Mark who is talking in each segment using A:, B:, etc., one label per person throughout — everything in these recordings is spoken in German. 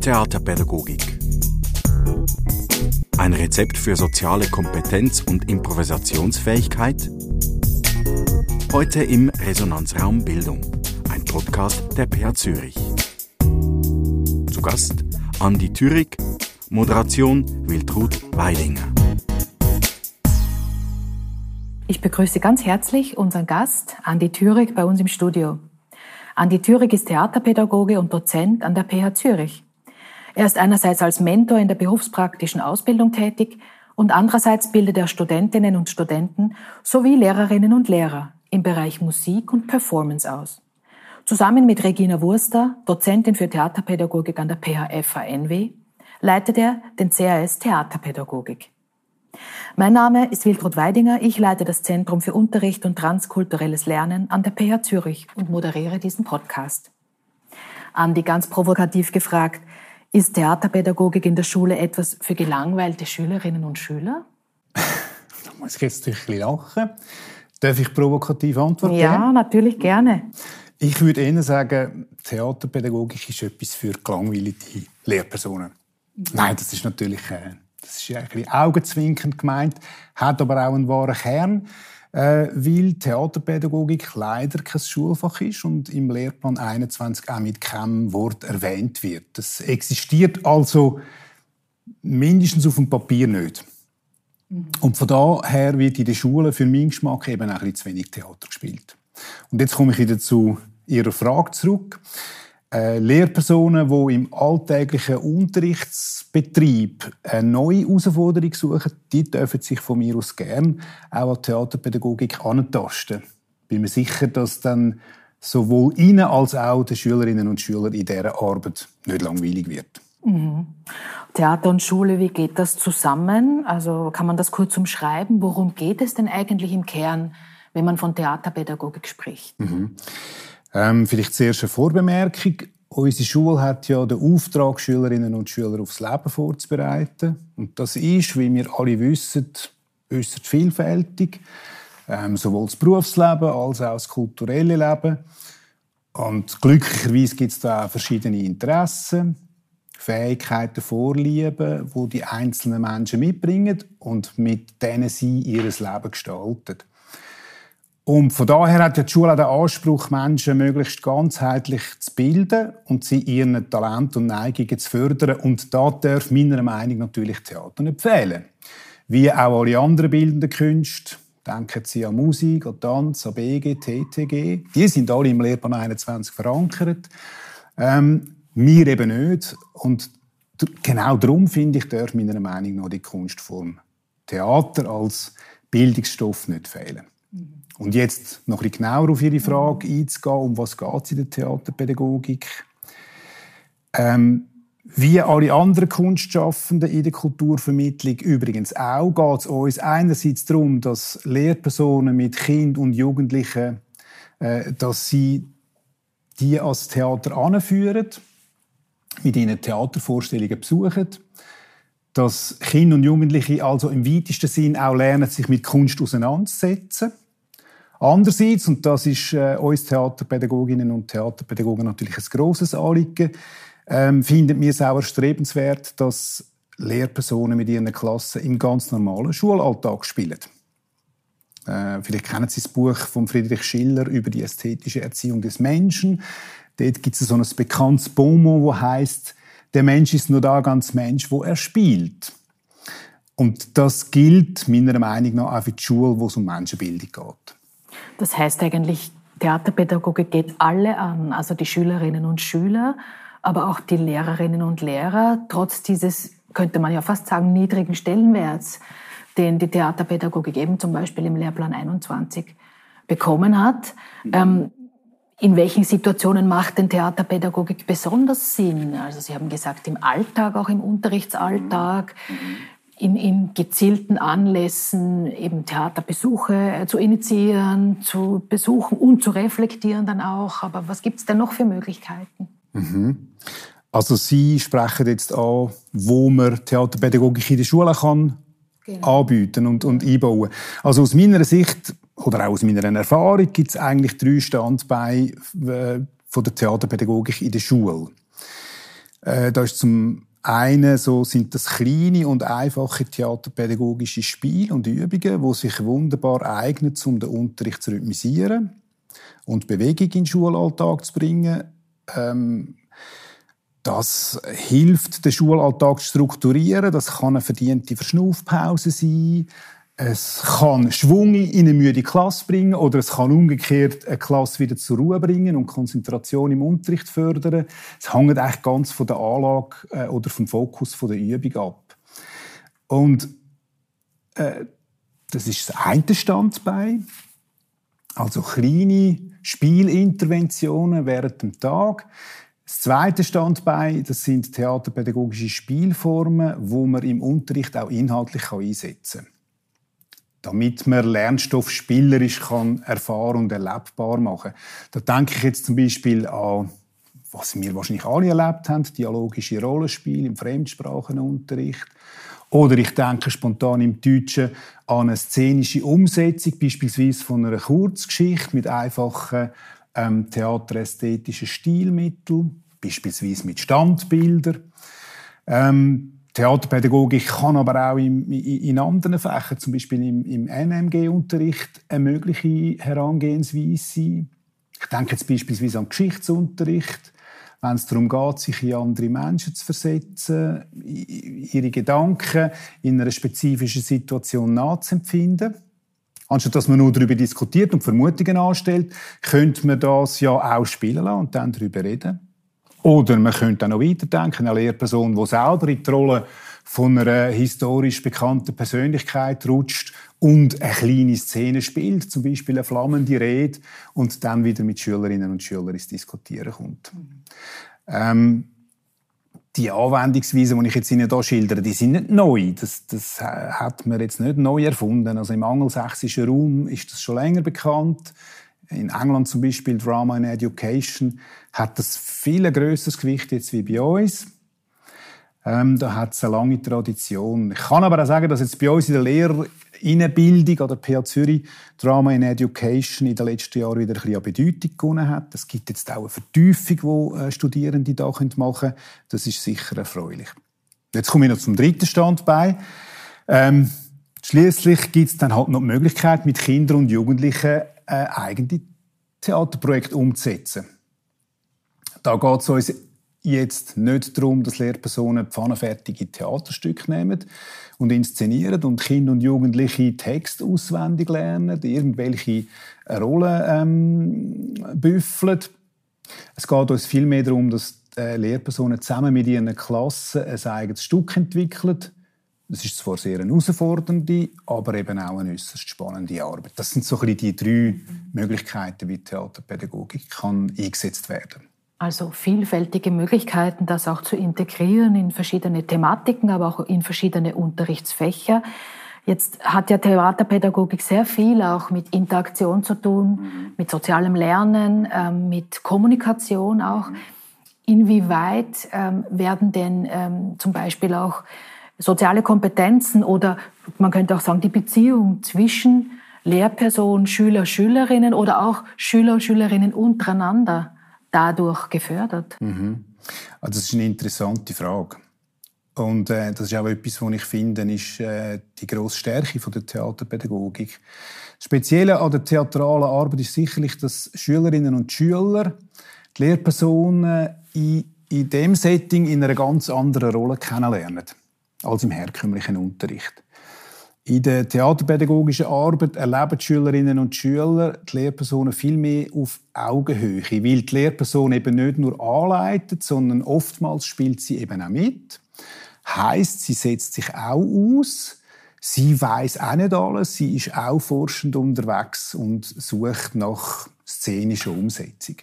A: Theaterpädagogik. Ein Rezept für soziale Kompetenz und Improvisationsfähigkeit? Heute im Resonanzraum Bildung, ein Podcast der PH Zürich. Zu Gast Andi Thürig, Moderation Wiltrud Weidinger.
B: Ich begrüße ganz herzlich unseren Gast Andi Thürig bei uns im Studio. Andi Thürig ist Theaterpädagoge und Dozent an der PH Zürich. Er ist einerseits als Mentor in der berufspraktischen Ausbildung tätig und andererseits bildet er Studentinnen und Studenten sowie Lehrerinnen und Lehrer im Bereich Musik und Performance aus. Zusammen mit Regina Wurster, Dozentin für Theaterpädagogik an der PHFANW, leitet er den CAS Theaterpädagogik. Mein Name ist Wiltrud Weidinger. Ich leite das Zentrum für Unterricht und transkulturelles Lernen an der PH Zürich und moderiere diesen Podcast. Andi, ganz provokativ gefragt, ist Theaterpädagogik in der Schule etwas für gelangweilte Schülerinnen und Schüler?
C: da muss ich jetzt ein bisschen lachen. Darf ich provokativ antworten?
B: Ja, natürlich gerne.
C: Ich würde Ihnen sagen, Theaterpädagogik ist etwas für gelangweilte Lehrpersonen. Nein, das ist natürlich äh, das ist ein bisschen augenzwinkend gemeint, hat aber auch einen wahren Kern, äh, weil Theaterpädagogik leider kein Schulfach ist und im Lehrplan 21 auch mit keinem Wort erwähnt wird. Das existiert also mindestens auf dem Papier nicht. Mhm. Und von daher wird in den Schulen für meinen Geschmack eben auch ein bisschen zu wenig Theater gespielt. Und jetzt komme ich wieder zu Ihrer Frage zurück Lehrpersonen, die im alltäglichen Unterrichtsbetrieb eine neue Herausforderung suchen, die dürfen sich von mir aus gern auch an Theaterpädagogik antasten. Bin mir sicher, dass dann sowohl Ihnen als auch den Schülerinnen und Schülern in dieser Arbeit nicht langweilig wird.
B: Mhm. Theater und Schule, wie geht das zusammen? Also kann man das kurz umschreiben? Worum geht es denn eigentlich im Kern, wenn man von Theaterpädagogik spricht?
C: Mhm. Ähm, vielleicht zuerst eine Vorbemerkung. Unsere Schule hat ja den Auftrag, Schülerinnen und Schüler aufs Leben vorzubereiten. Und das ist, wie wir alle wissen, äußerst vielfältig. Ähm, sowohl das Berufsleben als auch das kulturelle Leben. Und glücklicherweise gibt es da auch verschiedene Interessen, Fähigkeiten, Vorlieben, die die einzelnen Menschen mitbringen und mit denen sie ihr Leben gestalten. Und von daher hat die Schule den Anspruch, Menschen möglichst ganzheitlich zu bilden und sie ihren Talent und Neigungen zu fördern. Und da darf meiner Meinung nach natürlich Theater nicht fehlen. Wie auch alle anderen bildenden Künste. Denken Sie an Musik, an Tanz, an BG, TTG. Die sind alle im Lehrplan 21 verankert. Ähm, wir eben nicht. Und genau darum, finde ich, darf meiner Meinung nach die Kunstform Theater als Bildungsstoff nicht fehlen. Und jetzt noch ein genauer auf Ihre Frage einzugehen, um was geht es in der Theaterpädagogik? Ähm, wie alle anderen Kunstschaffenden in der Kulturvermittlung übrigens auch, geht es uns einerseits darum, dass Lehrpersonen mit Kind und Jugendlichen, äh, dass sie die als Theater anführen, mit ihnen Theatervorstellungen besuchen, dass Kinder und Jugendliche also im weitesten Sinn auch lernen, sich mit Kunst auseinanderzusetzen Andererseits, und das ist äh, uns Theaterpädagoginnen und Theaterpädagogen natürlich ein grosses Anliegen, ähm, finden wir es auch erstrebenswert, dass Lehrpersonen mit ihren Klassen im ganz normalen Schulalltag spielen. Äh, vielleicht kennen Sie das Buch von Friedrich Schiller über die ästhetische Erziehung des Menschen. Dort gibt es so ein bekanntes Bonmot, wo heißt: Der Mensch ist nur da ganz Mensch, wo er spielt. Und das gilt meiner Meinung nach auch für die Schule, wo es um Menschenbildung geht.
B: Das heißt eigentlich, Theaterpädagogik geht alle an, also die Schülerinnen und Schüler, aber auch die Lehrerinnen und Lehrer, trotz dieses, könnte man ja fast sagen, niedrigen Stellenwerts, den die Theaterpädagogik eben zum Beispiel im Lehrplan 21 bekommen hat. Ähm, in welchen Situationen macht denn Theaterpädagogik besonders Sinn? Also Sie haben gesagt, im Alltag, auch im Unterrichtsalltag. Mhm in, in gezielten Anlässen eben Theaterbesuche äh, zu initiieren, zu besuchen und zu reflektieren dann auch. Aber was gibt es denn noch für Möglichkeiten?
C: Mhm. Also Sie sprechen jetzt an, wo man Theaterpädagogik in der Schule kann genau. anbieten und, und einbauen. Also aus meiner Sicht oder auch aus meiner Erfahrung gibt es eigentlich drei Standbeine äh, von der Theaterpädagogik in der Schule. Äh, da ist zum einen so sind das kleine und einfache theaterpädagogische Spiele und Übungen, die sich wunderbar eignen, um den Unterricht zu rhythmisieren und Bewegung in den Schulalltag zu bringen. Ähm, das hilft, den Schulalltag zu strukturieren. Das kann eine verdiente Verschnaufpause sein. Es kann Schwung in eine müde Klasse bringen oder es kann umgekehrt eine Klasse wieder zur Ruhe bringen und Konzentration im Unterricht fördern. Es hängt eigentlich ganz von der Anlage äh, oder vom Fokus der Übung ab. Und äh, das ist das eine Standbein. Also kleine Spielinterventionen während dem Tag. Das zweite Standbein, das sind theaterpädagogische Spielformen, wo man im Unterricht auch inhaltlich einsetzen kann. Damit man Lernstoff spielerisch kann erfahren und erlebbar machen. Da denke ich jetzt zum Beispiel an, was wir wahrscheinlich alle erlebt haben, dialogische Rollenspiele im Fremdsprachenunterricht. Oder ich denke spontan im Deutschen an eine szenische Umsetzung, beispielsweise von einer Kurzgeschichte mit einfachen ähm, theaterästhetischen Stilmitteln, beispielsweise mit Standbildern. Ähm, Theaterpädagogik kann aber auch in, in anderen Fächern, zum Beispiel im, im NMG-Unterricht, eine mögliche Herangehensweise sein. Ich denke jetzt beispielsweise an Geschichtsunterricht, wenn es darum geht, sich in andere Menschen zu versetzen, ihre Gedanken in einer spezifischen Situation nachzuempfinden. Anstatt dass man nur darüber diskutiert und Vermutungen anstellt, könnte man das ja auch spielen lassen und dann darüber reden. Oder man könnte auch noch weiterdenken, eine Lehrperson, die selber in die Rolle von einer historisch bekannten Persönlichkeit rutscht und eine kleine Szene spielt, zum Beispiel eine flammende Rede, und dann wieder mit Schülerinnen und Schülern ins Diskutieren kommt. Ähm, die Anwendungsweisen, die ich jetzt Ihnen hier schildere, die sind nicht neu. Das, das hat man jetzt nicht neu erfunden. Also im angelsächsischen Raum ist das schon länger bekannt. In England zum Beispiel Drama in Education hat das viel größeres Gewicht jetzt wie bei uns. Ähm, da hat es eine lange Tradition. Ich kann aber auch sagen, dass jetzt bei uns in der Lehrerinnenbildung an der PH Zürich Drama in Education in den letzten Jahren wieder ein bisschen an Bedeutung gewonnen hat. Es gibt jetzt auch eine Vertiefung, die äh, Studierende da machen können. Das ist sicher erfreulich. Jetzt komme ich noch zum dritten Standbein. Ähm, Schließlich gibt es dann halt noch die Möglichkeit, mit Kindern und Jugendlichen äh, eigene Theaterprojekte umzusetzen. Da geht es uns jetzt nicht darum, dass Lehrpersonen pfannenfertige Theaterstücke nehmen und inszenieren und Kinder und Jugendliche Text auswendig lernen, irgendwelche Rollen ähm, büffeln. Es geht uns vielmehr darum, dass äh, Lehrpersonen zusammen mit ihren Klassen ein eigenes Stück entwickeln. Das ist zwar sehr eine herausfordernde, aber eben auch eine äußerst spannende Arbeit. Das sind so ein bisschen die drei Möglichkeiten, wie Theaterpädagogik kann eingesetzt werden kann.
B: Also vielfältige Möglichkeiten, das auch zu integrieren in verschiedene Thematiken, aber auch in verschiedene Unterrichtsfächer. Jetzt hat ja Theaterpädagogik sehr viel auch mit Interaktion zu tun, mhm. mit sozialem Lernen, ähm, mit Kommunikation auch. Mhm. Inwieweit ähm, werden denn ähm, zum Beispiel auch soziale Kompetenzen oder man könnte auch sagen die Beziehung zwischen Lehrperson, Schüler, Schülerinnen oder auch Schüler, Schülerinnen untereinander dadurch gefördert?
C: Mhm. Also das ist eine interessante Frage. Und äh, das ist auch etwas, was ich finde, ist äh, die grosse Stärke von der Theaterpädagogik. Das Spezielle an der theatralen Arbeit ist sicherlich, dass Schülerinnen und Schüler die Lehrpersonen in, in dem Setting in einer ganz anderen Rolle kennenlernen als im herkömmlichen Unterricht. In der theaterpädagogischen Arbeit erleben die Schülerinnen und Schüler die Lehrpersonen viel mehr auf Augenhöhe, weil die Lehrperson eben nicht nur anleitet, sondern oftmals spielt sie eben auch mit. Heißt, sie setzt sich auch aus. Sie weiß auch nicht alles. Sie ist auch forschend unterwegs und sucht nach szenischer Umsetzung.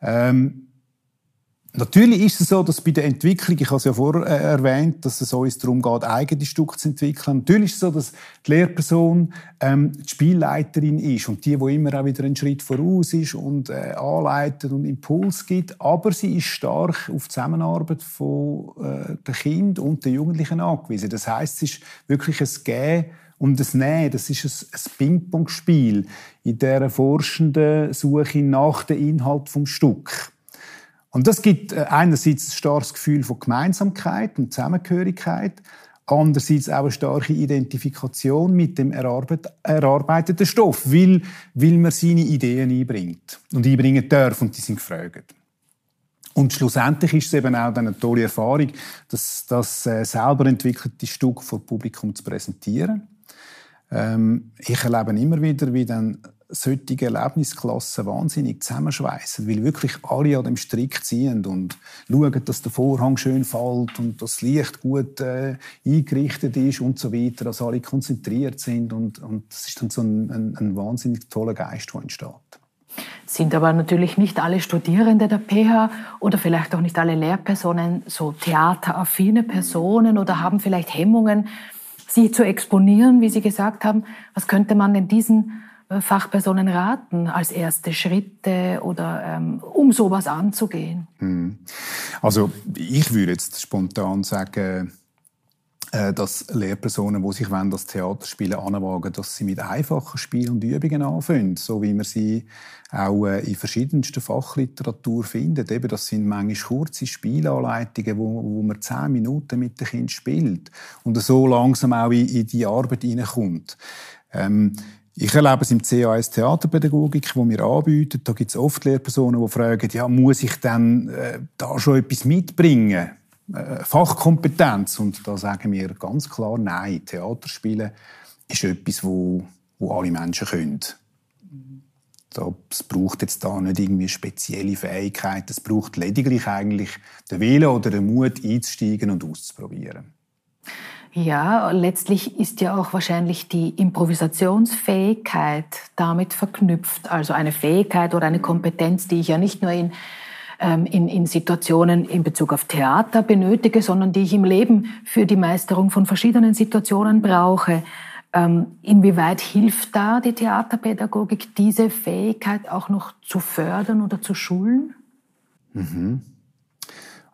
C: Ähm, Natürlich ist es so, dass bei der Entwicklung, ich habe es ja vorher äh, erwähnt, dass es uns darum geht, eigene Stücke zu entwickeln. Natürlich ist es so, dass die Lehrperson ähm, die Spielleiterin ist und die, wo immer auch wieder einen Schritt voraus ist und äh, anleitet und Impuls gibt. Aber sie ist stark auf die Zusammenarbeit von äh, den Kindern und den Jugendlichen angewiesen. Das heißt, es ist wirklich ein Gehen und das Nehmen. Das ist ein, ein Ping-Pong-Spiel in der forschenden Suche nach dem Inhalt vom Stück. Und das gibt äh, einerseits ein starkes Gefühl von Gemeinsamkeit und Zusammengehörigkeit, andererseits auch eine starke Identifikation mit dem erarbeiteten Stoff, weil, weil man seine Ideen einbringt und einbringen darf und die sind gefragt. Und schlussendlich ist es eben auch eine tolle Erfahrung, das, das äh, selber entwickelte Stück vor Publikum zu präsentieren. Ähm, ich erlebe immer wieder, wie dann solche Erlebnisklassen wahnsinnig zusammenschweißen, weil wirklich alle an dem Strick ziehen und schauen, dass der Vorhang schön fällt und das Licht gut äh, eingerichtet ist und so weiter, dass alle konzentriert sind und, und ist dann so ein, ein, ein wahnsinnig toller Geist, der entsteht.
B: Sind aber natürlich nicht alle Studierende der PH oder vielleicht auch nicht alle Lehrpersonen so theateraffine Personen oder haben vielleicht Hemmungen, sie zu exponieren, wie Sie gesagt haben. Was könnte man denn diesen Fachpersonen raten als erste Schritte oder ähm, um sowas anzugehen?
C: Hm. Also ich würde jetzt spontan sagen, äh, dass Lehrpersonen, die sich das Theaterspielen anwagen, dass sie mit einfachen Spielen und Übungen anfangen, so wie man sie auch äh, in verschiedensten Fachliteratur findet. Eben, das sind manchmal kurze Spielanleitungen, wo, wo man zehn Minuten mit dem Kind spielt und so langsam auch in, in die Arbeit hineinkommt. Ähm, ich erlebe es im CAS Theaterpädagogik, wo wir anbieten. Da gibt es oft Lehrpersonen, die fragen, ja, muss ich dann äh, da schon etwas mitbringen? Äh, Fachkompetenz. Und da sagen wir ganz klar, nein, Theaterspielen ist etwas, wo, wo alle Menschen können. Es braucht jetzt da nicht irgendwie spezielle Fähigkeiten. Es braucht lediglich eigentlich den Willen oder den Mut, einzusteigen und auszuprobieren.
B: Ja, letztlich ist ja auch wahrscheinlich die Improvisationsfähigkeit damit verknüpft. Also eine Fähigkeit oder eine Kompetenz, die ich ja nicht nur in, ähm, in, in Situationen in Bezug auf Theater benötige, sondern die ich im Leben für die Meisterung von verschiedenen Situationen brauche. Ähm, inwieweit hilft da die Theaterpädagogik, diese Fähigkeit auch noch zu fördern oder zu schulen?
C: Mhm.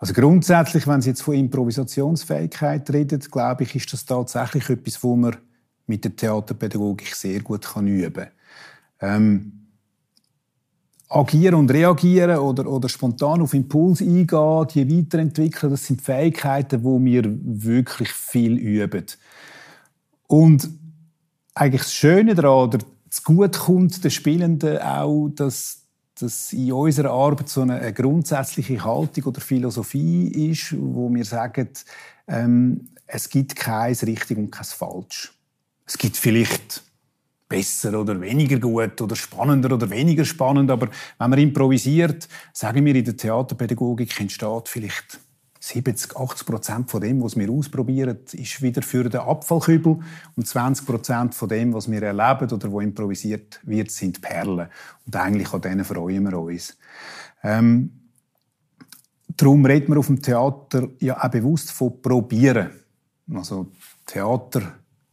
C: Also grundsätzlich, wenn Sie jetzt von Improvisationsfähigkeit reden, glaube ich, ist das tatsächlich etwas, wo man mit der Theaterpädagogik sehr gut kann üben kann. Ähm, agieren und reagieren oder, oder spontan auf Impuls eingehen, die weiterentwickeln, das sind Fähigkeiten, wo wir wirklich viel üben. Und eigentlich das Schöne daran, oder das Gute kommt den Spielenden auch, dass dass in unserer Arbeit so eine, grundsätzliche Haltung oder Philosophie ist, wo wir sagen, ähm, es gibt kein richtig und kein falsch. Es gibt vielleicht besser oder weniger gut oder spannender oder weniger spannend, aber wenn man improvisiert, sagen wir in der Theaterpädagogik entsteht vielleicht 70, 80 Prozent von dem, was wir ausprobieren, ist wieder für den Abfallkübel und 20 Prozent von dem, was wir erleben oder wo improvisiert wird, sind Perlen. Und eigentlich an denen freuen wir uns. Ähm, darum redet man auf dem Theater ja auch bewusst von Probieren. Also Theater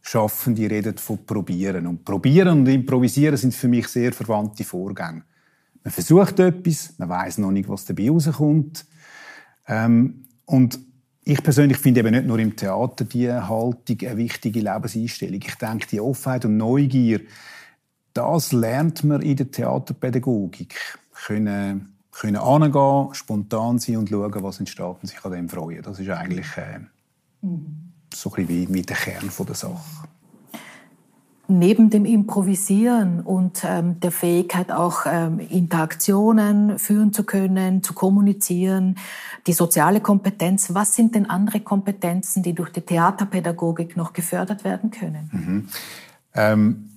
C: schaffen, die reden von Probieren. Und Probieren und Improvisieren sind für mich sehr verwandte Vorgänge. Man versucht etwas, man weiß noch nicht, was dabei rauskommt. Ähm, und ich persönlich finde eben nicht nur im Theater die Haltung eine wichtige Lebenseinstellung. Ich denke, die Offenheit und Neugier, das lernt man in der Theaterpädagogik. Können, können angehen, spontan sein und schauen, was entsteht und sich an dem freuen. Das ist eigentlich äh, mhm. so ein bisschen wie, wie der Kern der Sache
B: neben dem Improvisieren und ähm, der Fähigkeit auch ähm, Interaktionen führen zu können, zu kommunizieren, die soziale Kompetenz, was sind denn andere Kompetenzen, die durch die Theaterpädagogik noch gefördert werden können?
C: Mhm. Ähm,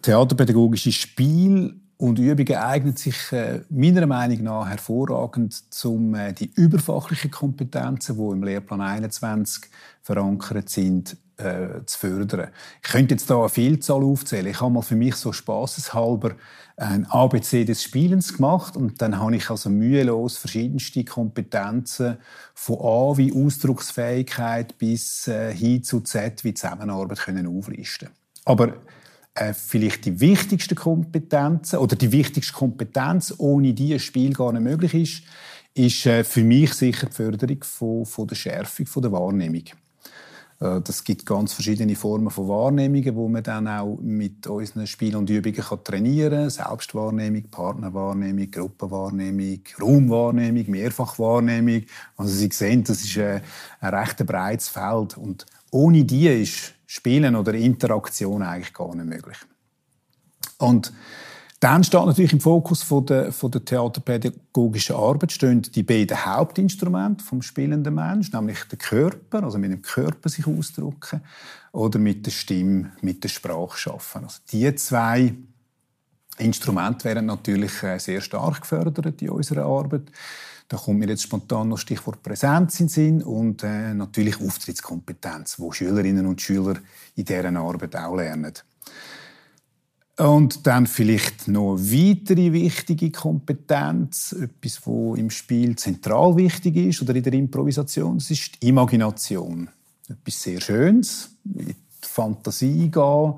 C: theaterpädagogisches Spiel und Übungen eignet sich äh, meiner Meinung nach hervorragend, um äh, die überfachlichen Kompetenzen, die im Lehrplan 21 verankert sind, äh, zu fördern. Ich könnte jetzt da eine Vielzahl aufzählen. Ich habe mal für mich so spaßeshalber ein ABC des Spielens gemacht und dann habe ich also mühelos verschiedenste Kompetenzen von A wie Ausdrucksfähigkeit bis äh, hin zu Z wie Zusammenarbeit können auflisten. Aber äh, vielleicht die wichtigste Kompetenz oder die wichtigste Kompetenz, ohne die ein Spiel gar nicht möglich ist, ist äh, für mich sicher die Förderung von, von der Schärfung von der Wahrnehmung. Äh, das gibt ganz verschiedene Formen von Wahrnehmungen, wo man dann auch mit unseren Spielen und Übungen trainieren kann. Selbstwahrnehmung, Partnerwahrnehmung, Gruppenwahrnehmung, Raumwahrnehmung, Mehrfachwahrnehmung. Also Sie sehen, das ist ein, ein recht breites Feld. Und ohne die ist Spielen oder Interaktion eigentlich gar nicht möglich. Und dann steht natürlich im Fokus von der, von der theaterpädagogischen Arbeit stehen die beiden Hauptinstrumente vom spielenden Menschen, nämlich der Körper, also mit dem Körper sich ausdrücken, oder mit der Stimme, mit der Sprache schaffen. Also die zwei Instrumente werden natürlich äh, sehr stark gefördert in unserer Arbeit. Da kommt mir jetzt spontan noch Stichwort Präsenz in Sinn und äh, natürlich Auftrittskompetenz, wo Schülerinnen und Schüler in deren Arbeit auch lernen. Und dann vielleicht noch weitere wichtige Kompetenz, etwas, wo im Spiel zentral wichtig ist oder in der Improvisation, das ist die Imagination. Etwas sehr Schönes, in die Fantasie gehen,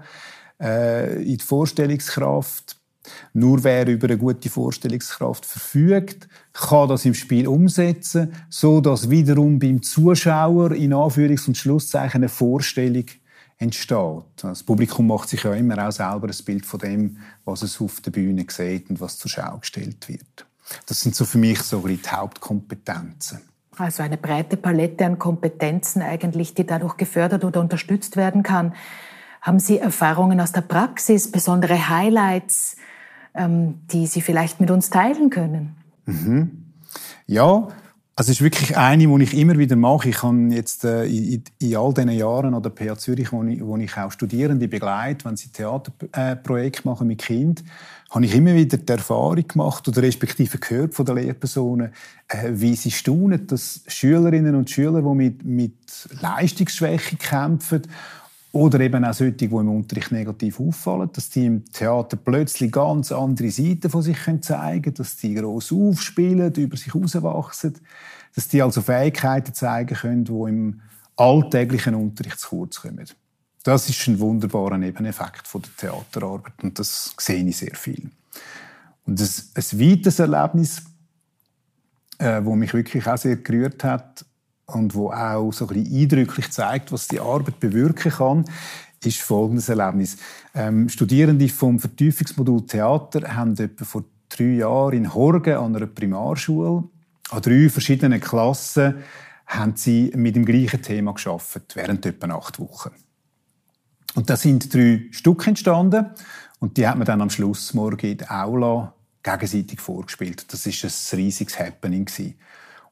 C: äh, in die Vorstellungskraft. Nur wer über eine gute Vorstellungskraft verfügt, kann das im Spiel umsetzen, so dass wiederum beim Zuschauer in Anführungs- und Schlusszeichen eine Vorstellung entsteht. Das Publikum macht sich ja immer auch selber ein Bild von dem, was es auf der Bühne sieht und was zur Schau gestellt wird. Das sind so für mich so die Hauptkompetenzen.
B: Also eine breite Palette an Kompetenzen eigentlich, die dadurch gefördert oder unterstützt werden kann. Haben Sie Erfahrungen aus der Praxis, besondere Highlights, die Sie vielleicht mit uns teilen können?
C: Mhm. Ja, also es ist wirklich eine, die ich immer wieder mache. Ich habe jetzt äh, in, in, all diesen Jahren an der PH Zürich, wo ich, wo ich auch Studierende begleite, wenn sie Theaterprojekte äh, machen mit Kind, habe ich immer wieder die Erfahrung gemacht oder respektive gehört von den Lehrpersonen, äh, wie sie staunen, dass Schülerinnen und Schüler, die mit, mit Leistungsschwäche kämpfen oder eben auch solche, die im Unterricht negativ auffallen, dass die im Theater plötzlich ganz andere Seiten von sich zeigen können, dass die gross aufspielen, über sich herauswachsen, dass die also Fähigkeiten zeigen können, die im alltäglichen Unterricht zu kurz kommen. Das ist ein wunderbarer Nebeneffekt von der Theaterarbeit und das sehe ich sehr viel. Und ein, ein weiteres Erlebnis, äh, mich wirklich auch sehr gerührt hat, und wo auch so ein bisschen eindrücklich zeigt, was die Arbeit bewirken kann, ist folgendes Erlebnis. Ähm, Studierende vom Vertiefungsmodul Theater haben etwa vor drei Jahren in Horgen an einer Primarschule an drei verschiedenen Klassen haben sie mit dem gleichen Thema geschafft während etwa acht Wochen. Und da sind drei Stück entstanden und die hat man dann am Schluss morgen in der Aula gegenseitig vorgespielt. Das ist ein riesiges Happening gewesen.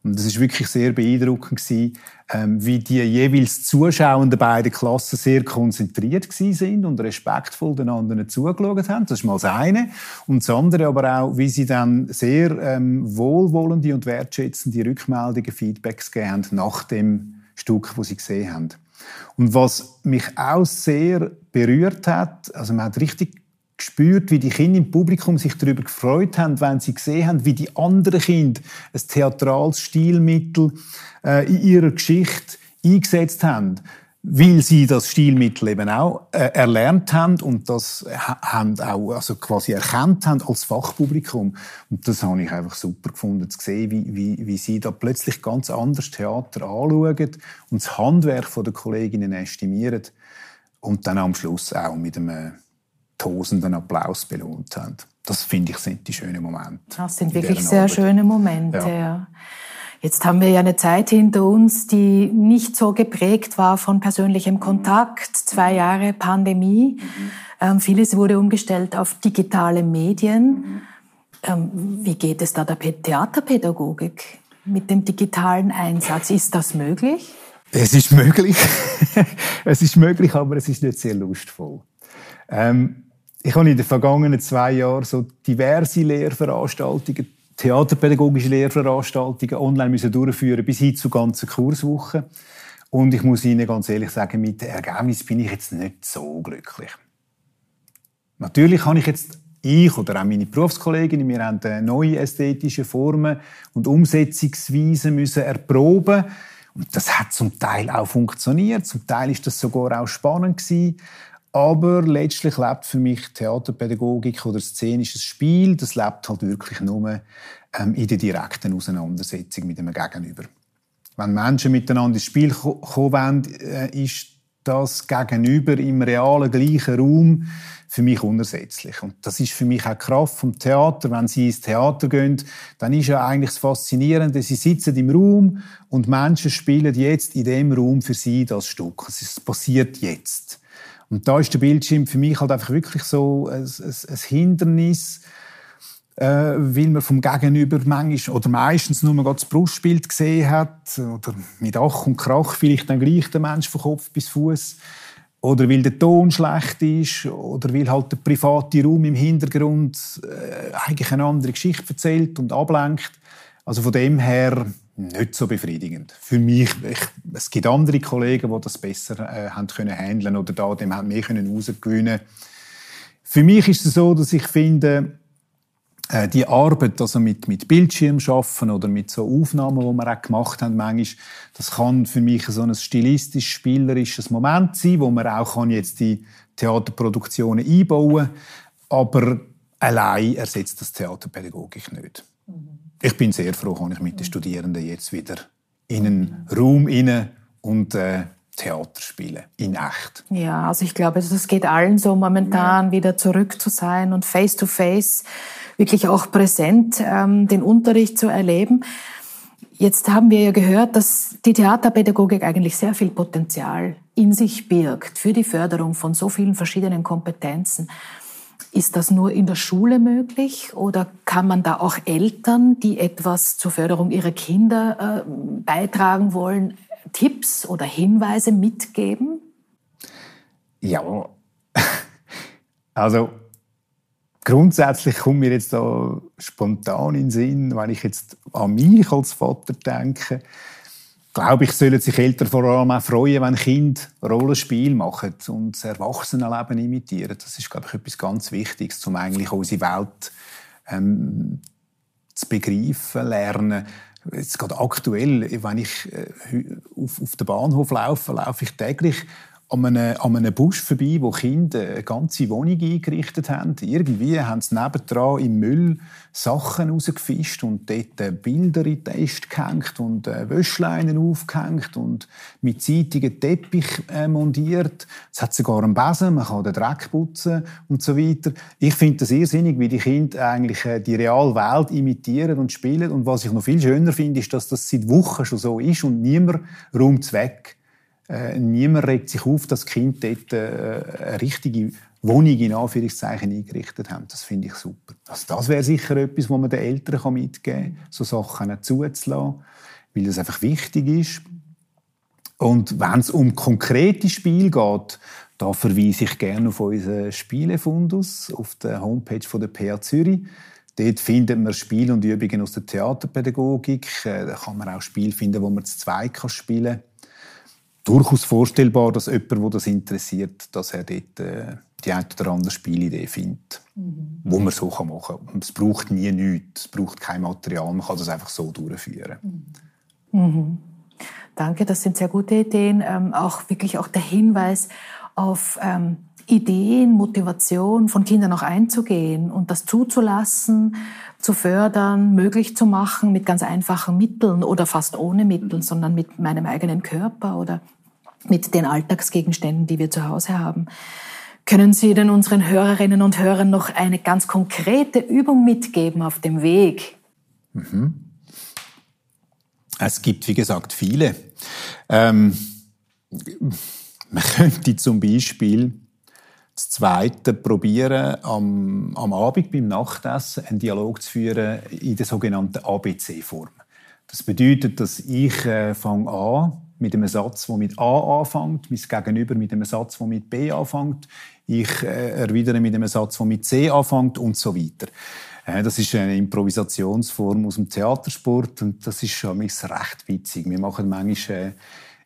C: Und es ist wirklich sehr beeindruckend gewesen, ähm, wie die jeweils Zuschauenden beiden Klassen sehr konzentriert gewesen sind und respektvoll den anderen zugeschaut haben. Das ist mal das eine. Und das andere aber auch, wie sie dann sehr ähm, wohlwollende und wertschätzende Rückmeldungen, Feedbacks gegeben haben nach dem Stück, wo sie gesehen haben. Und was mich auch sehr berührt hat, also man hat richtig gespürt, wie die Kinder im Publikum sich darüber gefreut haben, wenn sie gesehen haben, wie die anderen Kinder ein theatrales Stilmittel äh, in ihrer Geschichte eingesetzt haben, weil sie das Stilmittel eben auch äh, erlernt haben und das haben auch also quasi erkannt haben als Fachpublikum. Und das habe ich einfach super gefunden, zu sehen, wie, wie, wie sie da plötzlich ganz anders Theater anschauen und das Handwerk der Kolleginnen estimieren und dann am Schluss auch mit einem tosenden Applaus belohnt haben. Das finde ich sind die schönen Momente.
B: Das sind wirklich sehr Arbeit. schöne Momente. Ja. ja. Jetzt haben wir ja eine Zeit hinter uns, die nicht so geprägt war von persönlichem Kontakt. Zwei Jahre Pandemie. Mhm. Ähm, vieles wurde umgestellt auf digitale Medien. Mhm. Ähm, wie geht es da der Theaterpädagogik mit dem digitalen Einsatz? Ist das möglich?
C: Es ist möglich. es ist möglich, aber es ist nicht sehr lustvoll. Ähm, ich habe in den vergangenen zwei Jahren so diverse Lehrveranstaltungen, theaterpädagogische Lehrveranstaltungen online müssen durchführen bis hin zu ganzen Kurswochen. Und ich muss Ihnen ganz ehrlich sagen, mit dem Ergebnis bin ich jetzt nicht so glücklich. Natürlich habe ich jetzt ich oder auch meine Berufskolleginnen, wir haben neue ästhetische Formen und Umsetzungsweisen müssen erproben. Und das hat zum Teil auch funktioniert, zum Teil ist das sogar auch spannend gewesen. Aber letztlich lebt für mich Theaterpädagogik oder szenisches Spiel, das lebt halt wirklich nur ähm, in der direkten Auseinandersetzung mit dem Gegenüber. Wenn Menschen miteinander ins Spiel kommen äh, ist das Gegenüber im realen gleichen Raum für mich unersetzlich. Und das ist für mich auch die Kraft vom Theater. Wenn Sie ins Theater gehen, dann ist ja eigentlich das Faszinierende, Sie sitzen im Raum und Menschen spielen jetzt in dem Raum für Sie das Stück. Es passiert jetzt. Und da ist der Bildschirm für mich halt einfach wirklich so ein, ein, ein Hindernis, äh, weil man vom Gegenüber manchmal, oder meistens nur das Brustbild gesehen hat oder mit Ach und Krach vielleicht dann gleich der Mensch von Kopf bis Fuß oder weil der Ton schlecht ist oder weil halt der private Raum im Hintergrund äh, eigentlich eine andere Geschichte erzählt und ablenkt. Also von dem her nicht so befriedigend. Für mich, ich, es gibt andere Kollegen, die das besser äh, haben können handeln oder da dem haben mehr können rausgewinnen. Für mich ist es so, dass ich finde, äh, die Arbeit, also mit, mit Bildschirm schaffen oder mit so Aufnahmen, die wir auch gemacht haben, manchmal, das kann für mich so ein stilistisch spielerisches Moment sein, wo man auch kann jetzt die Theaterproduktionen einbauen, aber allein ersetzt das Theaterpädagogik nicht. Mhm. Ich bin sehr froh, kann ich mit den Studierenden jetzt wieder in einen Raum inne und äh, Theater spielen, in echt.
B: Ja, also ich glaube, es geht allen so momentan, ja. wieder zurück zu sein und face to face wirklich auch präsent ähm, den Unterricht zu erleben. Jetzt haben wir ja gehört, dass die Theaterpädagogik eigentlich sehr viel Potenzial in sich birgt für die Förderung von so vielen verschiedenen Kompetenzen. Ist das nur in der Schule möglich oder kann man da auch Eltern, die etwas zur Förderung ihrer Kinder äh, beitragen wollen, Tipps oder Hinweise mitgeben?
C: Ja, also grundsätzlich kommt mir jetzt da spontan in den Sinn, wenn ich jetzt an mich als Vater denke, glaube ich, sollen sich Eltern vor allem auch freuen, wenn Kinder Rollenspiel machen und das Erwachsenenleben imitieren. Das ist, glaube ich, etwas ganz Wichtiges, um eigentlich unsere Welt ähm, zu begreifen, lernen. Jetzt gerade aktuell, wenn ich äh, auf, auf den Bahnhof laufe, laufe ich täglich an einem, an einem Busch vorbei, wo Kinder eine ganze Wohnung eingerichtet haben. Irgendwie haben sie nebendran im Müll Sachen rausgefischt und dort Bilder in die Test gehängt und äh, Wäschleinen aufgehängt und mit zeitigen Teppich äh, montiert. Es hat sogar einen Besen, man kann den Dreck putzen und so weiter. Ich finde das irrsinnig, wie die Kinder eigentlich äh, die reale Welt imitieren und spielen. Und was ich noch viel schöner finde, ist, dass das seit Wochen schon so ist und niemand räumt es weg. Äh, niemand regt sich auf, dass Kinder dort äh, eine richtige Wohnung in Anführungszeichen eingerichtet haben. Das finde ich super. Also das wäre sicher etwas, was man den Eltern mitgeben kann, so Sachen zuzulassen, weil das einfach wichtig ist. Und wenn es um konkrete Spiele geht, da verweise ich gerne auf unseren Spielefundus auf der Homepage von der PA Zürich. Dort findet man Spiele und Übungen aus der Theaterpädagogik. Äh, da kann man auch Spiele finden, wo man zu zweit spielen kann durchaus vorstellbar, dass jemand, der das interessiert, dass er dort äh, die eine oder andere Spielidee findet, mhm. wo man so machen kann. Es braucht nie nichts, es braucht kein Material, man kann das einfach so durchführen.
B: Mhm. mhm. Danke, das sind sehr gute Ideen. Ähm, auch wirklich auch der Hinweis auf ähm, Ideen, Motivation von Kindern auch einzugehen und das zuzulassen, zu fördern, möglich zu machen mit ganz einfachen Mitteln oder fast ohne Mittel, sondern mit meinem eigenen Körper oder mit den Alltagsgegenständen, die wir zu Hause haben. Können Sie denn unseren Hörerinnen und Hörern noch eine ganz konkrete Übung mitgeben auf dem Weg? Mhm.
C: Es gibt, wie gesagt, viele. Ähm, man könnte zum Beispiel das Zweite, probieren, am, am Abend beim Nachtessen einen Dialog zu führen in der sogenannten ABC-Form. Das bedeutet, dass ich äh, fange an mit einem Satz, der mit A anfängt, mein Gegenüber mit einem Satz, der mit B anfängt, ich äh, erwidere mit einem Satz, der mit C anfängt und so weiter. Äh, das ist eine Improvisationsform aus dem Theatersport und das ist schon recht witzig. Wir machen manchmal äh,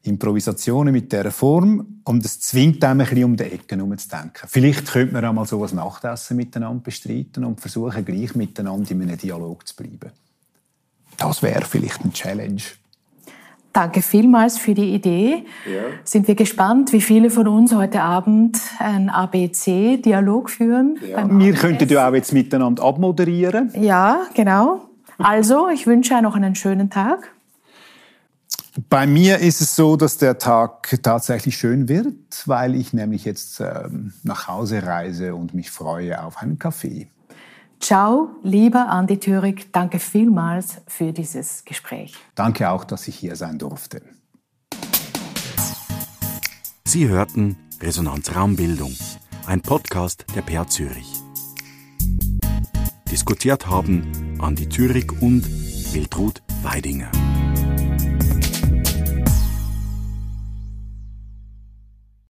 C: Improvisationen mit dieser Form und es zwingt einem ein bisschen um die Ecke herumzudenken. Vielleicht könnte man einmal so ein Nachtessen miteinander bestreiten und versuchen, gleich miteinander in einem Dialog zu bleiben. Das wäre vielleicht eine Challenge.
B: Danke vielmals für die Idee. Ja. Sind wir gespannt, wie viele von uns heute Abend einen ABC-Dialog führen?
C: Ja. Wir könnten ja auch jetzt miteinander abmoderieren.
B: Ja, genau. Also, ich wünsche noch einen schönen Tag.
C: Bei mir ist es so, dass der Tag tatsächlich schön wird, weil ich nämlich jetzt ähm, nach Hause reise und mich freue auf einen Kaffee.
B: Ciao, lieber Andi Thürig, danke vielmals für dieses Gespräch.
C: Danke auch, dass ich hier sein durfte.
A: Sie hörten Resonanz Raumbildung, ein Podcast der PA Zürich. Diskutiert haben Andi Thürig und Wiltrud Weidinger.